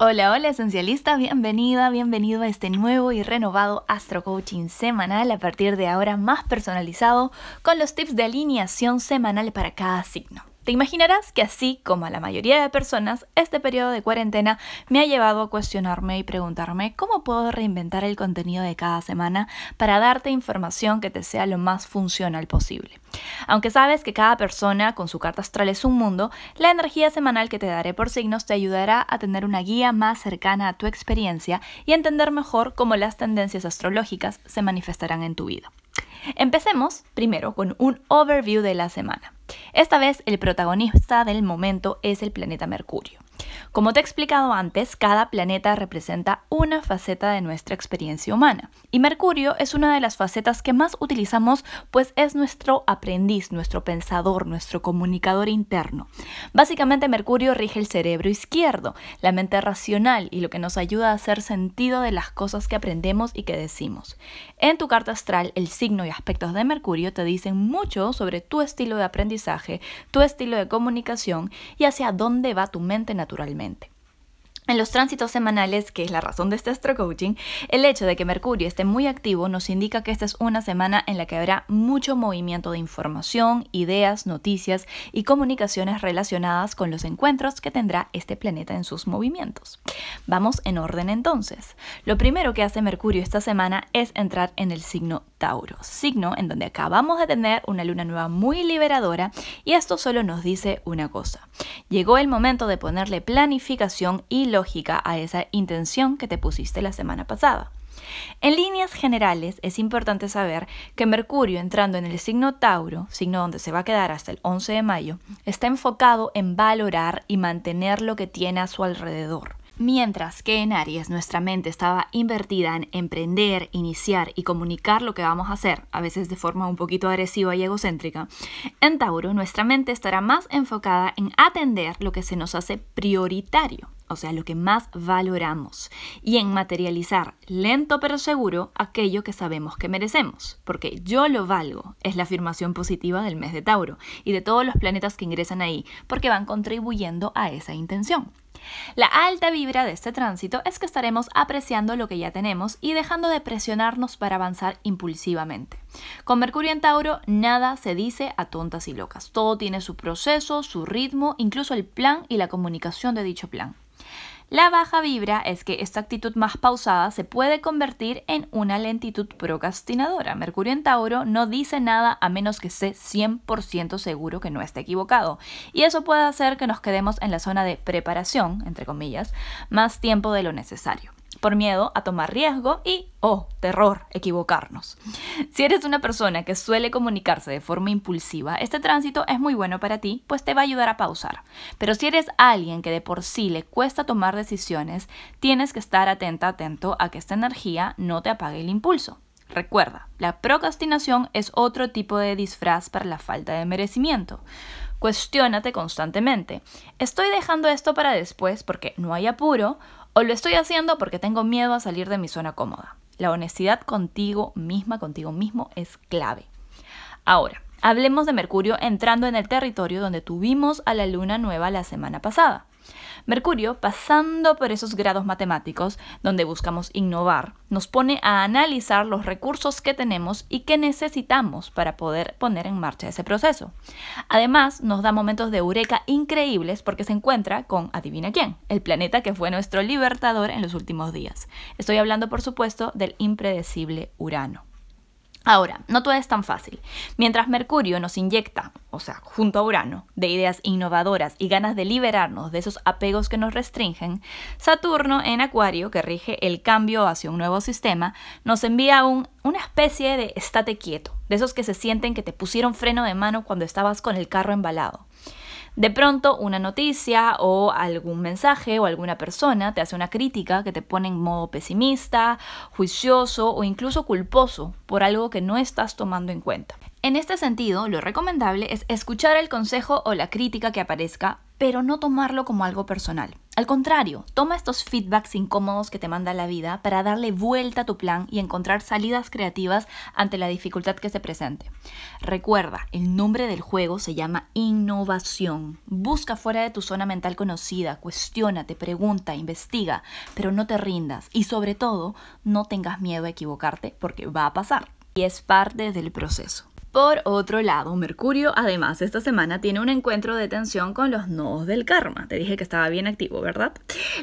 Hola, hola esencialista, bienvenida, bienvenido a este nuevo y renovado Astro Coaching semanal a partir de ahora más personalizado con los tips de alineación semanal para cada signo. Te imaginarás que así como a la mayoría de personas, este periodo de cuarentena me ha llevado a cuestionarme y preguntarme cómo puedo reinventar el contenido de cada semana para darte información que te sea lo más funcional posible. Aunque sabes que cada persona con su carta astral es un mundo, la energía semanal que te daré por signos te ayudará a tener una guía más cercana a tu experiencia y entender mejor cómo las tendencias astrológicas se manifestarán en tu vida. Empecemos primero con un overview de la semana. Esta vez el protagonista del momento es el planeta Mercurio. Como te he explicado antes, cada planeta representa una faceta de nuestra experiencia humana y Mercurio es una de las facetas que más utilizamos pues es nuestro aprendiz, nuestro pensador, nuestro comunicador interno. Básicamente Mercurio rige el cerebro izquierdo, la mente racional y lo que nos ayuda a hacer sentido de las cosas que aprendemos y que decimos. En tu carta astral, el signo y aspectos de Mercurio te dicen mucho sobre tu estilo de aprendizaje, tu estilo de comunicación y hacia dónde va tu mente naturalmente. En los tránsitos semanales, que es la razón de este astro coaching, el hecho de que Mercurio esté muy activo nos indica que esta es una semana en la que habrá mucho movimiento de información, ideas, noticias y comunicaciones relacionadas con los encuentros que tendrá este planeta en sus movimientos. Vamos en orden entonces. Lo primero que hace Mercurio esta semana es entrar en el signo Tauro, signo en donde acabamos de tener una luna nueva muy liberadora y esto solo nos dice una cosa. Llegó el momento de ponerle planificación y lógica a esa intención que te pusiste la semana pasada. En líneas generales, es importante saber que Mercurio entrando en el signo Tauro, signo donde se va a quedar hasta el 11 de mayo, está enfocado en valorar y mantener lo que tiene a su alrededor. Mientras que en Aries nuestra mente estaba invertida en emprender, iniciar y comunicar lo que vamos a hacer, a veces de forma un poquito agresiva y egocéntrica, en Tauro nuestra mente estará más enfocada en atender lo que se nos hace prioritario, o sea, lo que más valoramos, y en materializar lento pero seguro aquello que sabemos que merecemos, porque yo lo valgo, es la afirmación positiva del mes de Tauro y de todos los planetas que ingresan ahí, porque van contribuyendo a esa intención. La alta vibra de este tránsito es que estaremos apreciando lo que ya tenemos y dejando de presionarnos para avanzar impulsivamente. Con Mercurio en Tauro, nada se dice a tontas y locas. Todo tiene su proceso, su ritmo, incluso el plan y la comunicación de dicho plan. La baja vibra es que esta actitud más pausada se puede convertir en una lentitud procrastinadora. Mercurio en Tauro no dice nada a menos que esté 100% seguro que no esté equivocado. Y eso puede hacer que nos quedemos en la zona de preparación, entre comillas, más tiempo de lo necesario por miedo a tomar riesgo y, oh, terror, equivocarnos. Si eres una persona que suele comunicarse de forma impulsiva, este tránsito es muy bueno para ti, pues te va a ayudar a pausar. Pero si eres alguien que de por sí le cuesta tomar decisiones, tienes que estar atenta, atento a que esta energía no te apague el impulso. Recuerda, la procrastinación es otro tipo de disfraz para la falta de merecimiento. Cuestiónate constantemente. ¿Estoy dejando esto para después porque no hay apuro? ¿O lo estoy haciendo porque tengo miedo a salir de mi zona cómoda? La honestidad contigo misma, contigo mismo, es clave. Ahora, hablemos de Mercurio entrando en el territorio donde tuvimos a la luna nueva la semana pasada. Mercurio, pasando por esos grados matemáticos donde buscamos innovar, nos pone a analizar los recursos que tenemos y que necesitamos para poder poner en marcha ese proceso. Además, nos da momentos de eureka increíbles porque se encuentra con, adivina quién, el planeta que fue nuestro libertador en los últimos días. Estoy hablando, por supuesto, del impredecible Urano. Ahora, no todo es tan fácil. Mientras Mercurio nos inyecta, o sea, junto a Urano, de ideas innovadoras y ganas de liberarnos de esos apegos que nos restringen, Saturno en Acuario, que rige el cambio hacia un nuevo sistema, nos envía un, una especie de estate quieto, de esos que se sienten que te pusieron freno de mano cuando estabas con el carro embalado. De pronto una noticia o algún mensaje o alguna persona te hace una crítica que te pone en modo pesimista, juicioso o incluso culposo por algo que no estás tomando en cuenta. En este sentido, lo recomendable es escuchar el consejo o la crítica que aparezca, pero no tomarlo como algo personal. Al contrario, toma estos feedbacks incómodos que te manda la vida para darle vuelta a tu plan y encontrar salidas creativas ante la dificultad que se presente. Recuerda, el nombre del juego se llama innovación. Busca fuera de tu zona mental conocida, cuestiónate, pregunta, investiga, pero no te rindas y sobre todo no tengas miedo a equivocarte porque va a pasar y es parte del proceso. Por otro lado, Mercurio además esta semana tiene un encuentro de tensión con los nodos del karma. Te dije que estaba bien activo, ¿verdad?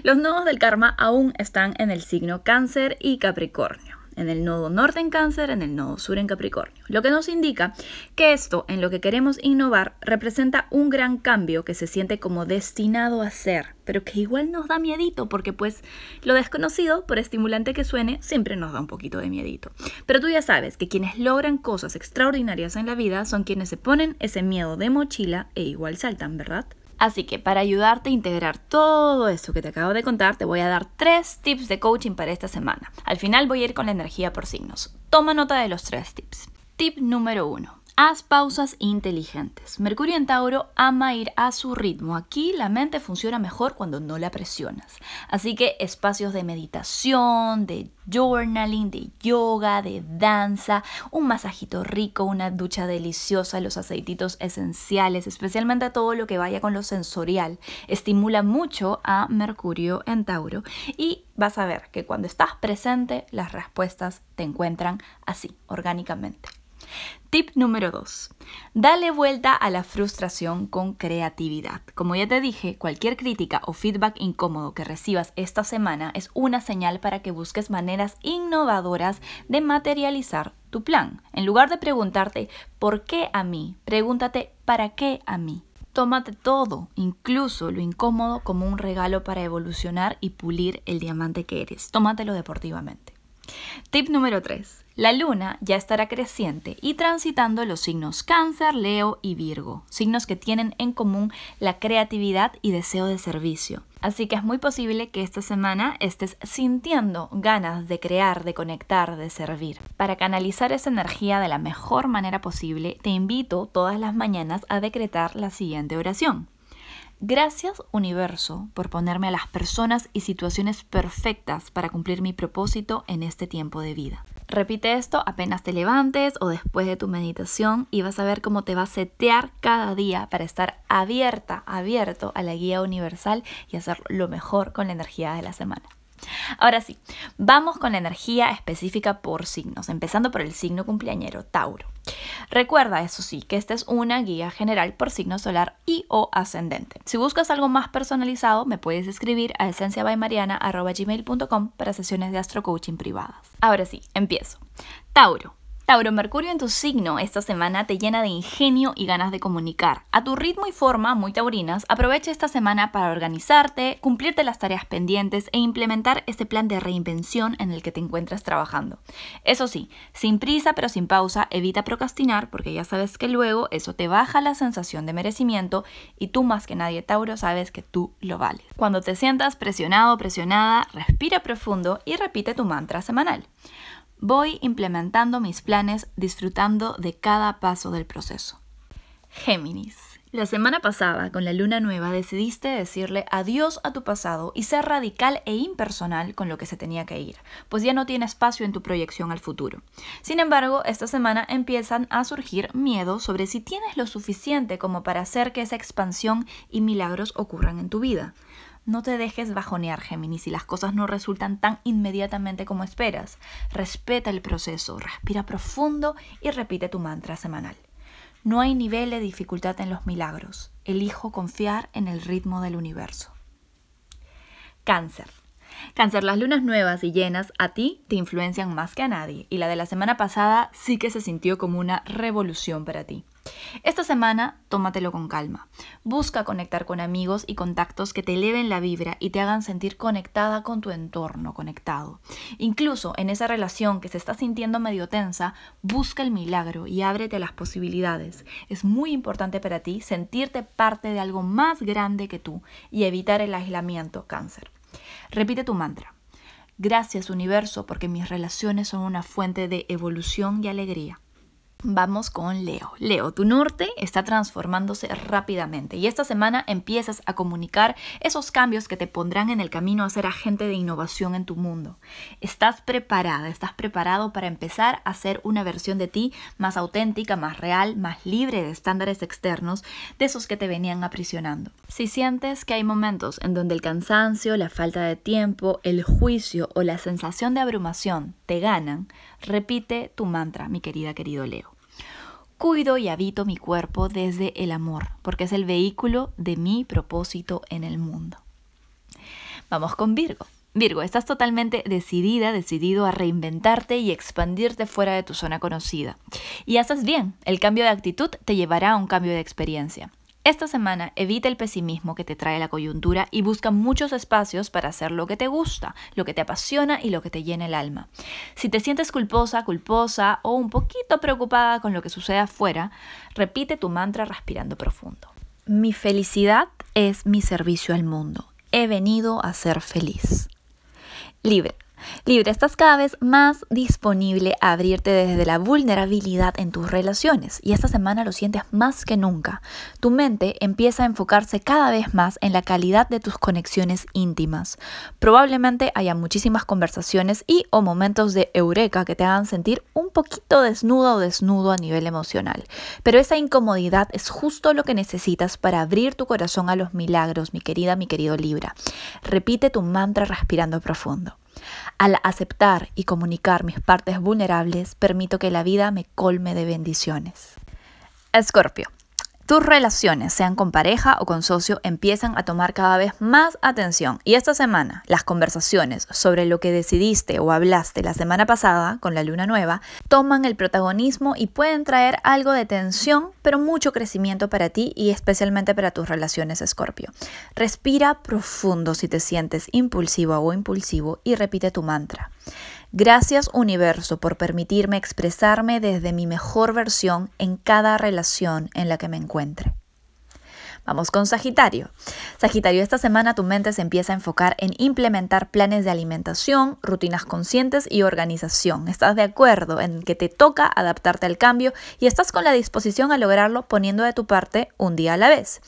Los nodos del karma aún están en el signo cáncer y capricornio en el nodo norte en cáncer, en el nodo sur en capricornio. Lo que nos indica que esto en lo que queremos innovar representa un gran cambio que se siente como destinado a ser, pero que igual nos da miedito porque pues lo desconocido, por estimulante que suene, siempre nos da un poquito de miedito. Pero tú ya sabes que quienes logran cosas extraordinarias en la vida son quienes se ponen ese miedo de mochila e igual saltan, ¿verdad? Así que para ayudarte a integrar todo esto que te acabo de contar, te voy a dar tres tips de coaching para esta semana. Al final voy a ir con la energía por signos. Toma nota de los tres tips. Tip número uno. Haz pausas inteligentes. Mercurio en Tauro ama ir a su ritmo. Aquí la mente funciona mejor cuando no la presionas. Así que espacios de meditación, de journaling, de yoga, de danza, un masajito rico, una ducha deliciosa, los aceititos esenciales, especialmente todo lo que vaya con lo sensorial, estimula mucho a Mercurio en Tauro y vas a ver que cuando estás presente las respuestas te encuentran así, orgánicamente. Tip número 2. Dale vuelta a la frustración con creatividad. Como ya te dije, cualquier crítica o feedback incómodo que recibas esta semana es una señal para que busques maneras innovadoras de materializar tu plan. En lugar de preguntarte ¿por qué a mí? Pregúntate ¿para qué a mí? Tómate todo, incluso lo incómodo, como un regalo para evolucionar y pulir el diamante que eres. Tómatelo deportivamente. Tip número 3. La luna ya estará creciente y transitando los signos cáncer, leo y virgo, signos que tienen en común la creatividad y deseo de servicio. Así que es muy posible que esta semana estés sintiendo ganas de crear, de conectar, de servir. Para canalizar esa energía de la mejor manera posible, te invito todas las mañanas a decretar la siguiente oración. Gracias universo por ponerme a las personas y situaciones perfectas para cumplir mi propósito en este tiempo de vida. Repite esto apenas te levantes o después de tu meditación y vas a ver cómo te va a setear cada día para estar abierta, abierto a la guía universal y hacer lo mejor con la energía de la semana. Ahora sí, vamos con la energía específica por signos, empezando por el signo cumpleañero, Tauro. Recuerda, eso sí, que esta es una guía general por signo solar y o ascendente. Si buscas algo más personalizado, me puedes escribir a esenciabaymariana.gmail.com para sesiones de astro coaching privadas. Ahora sí, empiezo. Tauro. Tauro, Mercurio en tu signo esta semana te llena de ingenio y ganas de comunicar. A tu ritmo y forma muy taurinas, aprovecha esta semana para organizarte, cumplirte las tareas pendientes e implementar este plan de reinvención en el que te encuentras trabajando. Eso sí, sin prisa pero sin pausa, evita procrastinar porque ya sabes que luego eso te baja la sensación de merecimiento y tú más que nadie Tauro sabes que tú lo vales. Cuando te sientas presionado o presionada, respira profundo y repite tu mantra semanal. Voy implementando mis planes disfrutando de cada paso del proceso. Géminis. La semana pasada, con la luna nueva, decidiste decirle adiós a tu pasado y ser radical e impersonal con lo que se tenía que ir, pues ya no tiene espacio en tu proyección al futuro. Sin embargo, esta semana empiezan a surgir miedos sobre si tienes lo suficiente como para hacer que esa expansión y milagros ocurran en tu vida. No te dejes bajonear, Géminis, si las cosas no resultan tan inmediatamente como esperas. Respeta el proceso, respira profundo y repite tu mantra semanal. No hay nivel de dificultad en los milagros. Elijo confiar en el ritmo del universo. Cáncer. Cáncer, las lunas nuevas y llenas a ti te influencian más que a nadie y la de la semana pasada sí que se sintió como una revolución para ti. Esta semana tómatelo con calma. Busca conectar con amigos y contactos que te eleven la vibra y te hagan sentir conectada con tu entorno, conectado. Incluso en esa relación que se está sintiendo medio tensa, busca el milagro y ábrete a las posibilidades. Es muy importante para ti sentirte parte de algo más grande que tú y evitar el aislamiento cáncer. Repite tu mantra. Gracias universo porque mis relaciones son una fuente de evolución y alegría. Vamos con Leo. Leo, tu norte está transformándose rápidamente y esta semana empiezas a comunicar esos cambios que te pondrán en el camino a ser agente de innovación en tu mundo. Estás preparada, estás preparado para empezar a ser una versión de ti más auténtica, más real, más libre de estándares externos, de esos que te venían aprisionando. Si sientes que hay momentos en donde el cansancio, la falta de tiempo, el juicio o la sensación de abrumación te ganan, repite tu mantra, mi querida querido Leo. Cuido y habito mi cuerpo desde el amor, porque es el vehículo de mi propósito en el mundo. Vamos con Virgo. Virgo, estás totalmente decidida, decidido a reinventarte y expandirte fuera de tu zona conocida. Y haces bien, el cambio de actitud te llevará a un cambio de experiencia. Esta semana evita el pesimismo que te trae la coyuntura y busca muchos espacios para hacer lo que te gusta, lo que te apasiona y lo que te llena el alma. Si te sientes culposa, culposa o un poquito preocupada con lo que sucede afuera, repite tu mantra respirando profundo. Mi felicidad es mi servicio al mundo. He venido a ser feliz. Libre. Libre, estás cada vez más disponible a abrirte desde la vulnerabilidad en tus relaciones y esta semana lo sientes más que nunca. Tu mente empieza a enfocarse cada vez más en la calidad de tus conexiones íntimas. Probablemente haya muchísimas conversaciones y o momentos de eureka que te hagan sentir un poquito desnudo o desnudo a nivel emocional. Pero esa incomodidad es justo lo que necesitas para abrir tu corazón a los milagros, mi querida, mi querido Libra. Repite tu mantra respirando profundo. Al aceptar y comunicar mis partes vulnerables, permito que la vida me colme de bendiciones. Escorpio. Tus relaciones, sean con pareja o con socio, empiezan a tomar cada vez más atención. Y esta semana, las conversaciones sobre lo que decidiste o hablaste la semana pasada con la luna nueva toman el protagonismo y pueden traer algo de tensión, pero mucho crecimiento para ti y especialmente para tus relaciones, Escorpio. Respira profundo si te sientes impulsivo o impulsivo y repite tu mantra. Gracias universo por permitirme expresarme desde mi mejor versión en cada relación en la que me encuentre. Vamos con Sagitario. Sagitario, esta semana tu mente se empieza a enfocar en implementar planes de alimentación, rutinas conscientes y organización. Estás de acuerdo en que te toca adaptarte al cambio y estás con la disposición a lograrlo poniendo de tu parte un día a la vez.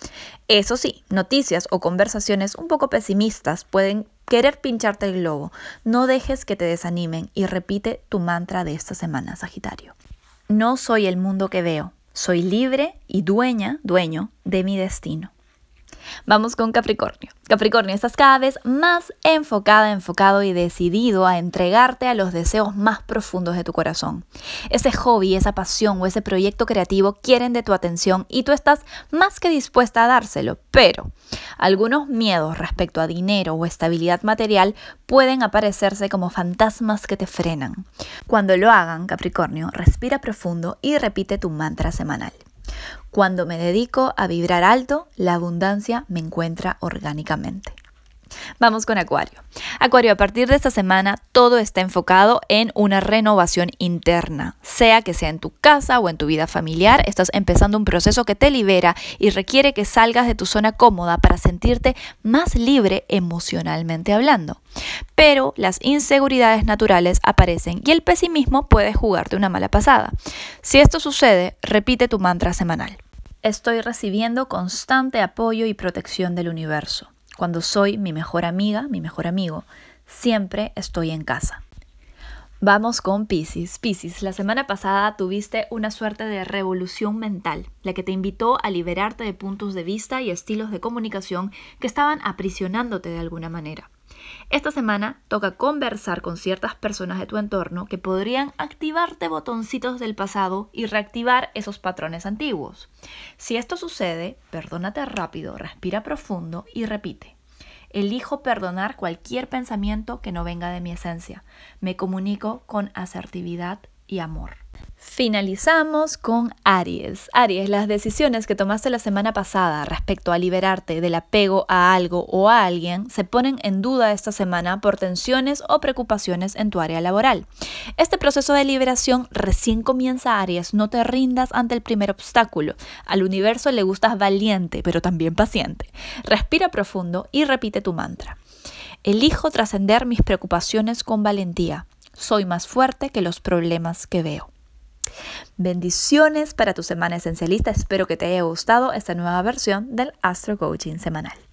Eso sí, noticias o conversaciones un poco pesimistas pueden querer pincharte el globo. No dejes que te desanimen y repite tu mantra de esta semana, Sagitario. No soy el mundo que veo, soy libre y dueña, dueño de mi destino. Vamos con Capricornio. Capricornio, estás cada vez más enfocada, enfocado y decidido a entregarte a los deseos más profundos de tu corazón. Ese hobby, esa pasión o ese proyecto creativo quieren de tu atención y tú estás más que dispuesta a dárselo, pero algunos miedos respecto a dinero o estabilidad material pueden aparecerse como fantasmas que te frenan. Cuando lo hagan, Capricornio, respira profundo y repite tu mantra semanal. Cuando me dedico a vibrar alto, la abundancia me encuentra orgánicamente. Vamos con Acuario. Acuario, a partir de esta semana todo está enfocado en una renovación interna, sea que sea en tu casa o en tu vida familiar, estás empezando un proceso que te libera y requiere que salgas de tu zona cómoda para sentirte más libre emocionalmente hablando. Pero las inseguridades naturales aparecen y el pesimismo puede jugarte una mala pasada. Si esto sucede, repite tu mantra semanal. Estoy recibiendo constante apoyo y protección del universo. Cuando soy mi mejor amiga, mi mejor amigo, siempre estoy en casa. Vamos con Pisces. Pisces, la semana pasada tuviste una suerte de revolución mental, la que te invitó a liberarte de puntos de vista y estilos de comunicación que estaban aprisionándote de alguna manera. Esta semana toca conversar con ciertas personas de tu entorno que podrían activarte botoncitos del pasado y reactivar esos patrones antiguos. Si esto sucede, perdónate rápido, respira profundo y repite. Elijo perdonar cualquier pensamiento que no venga de mi esencia. Me comunico con asertividad y amor. Finalizamos con Aries. Aries, las decisiones que tomaste la semana pasada respecto a liberarte del apego a algo o a alguien se ponen en duda esta semana por tensiones o preocupaciones en tu área laboral. Este proceso de liberación recién comienza Aries, no te rindas ante el primer obstáculo. Al universo le gustas valiente, pero también paciente. Respira profundo y repite tu mantra. Elijo trascender mis preocupaciones con valentía. Soy más fuerte que los problemas que veo. Bendiciones para tu semana esencialista. Espero que te haya gustado esta nueva versión del Astro Coaching semanal.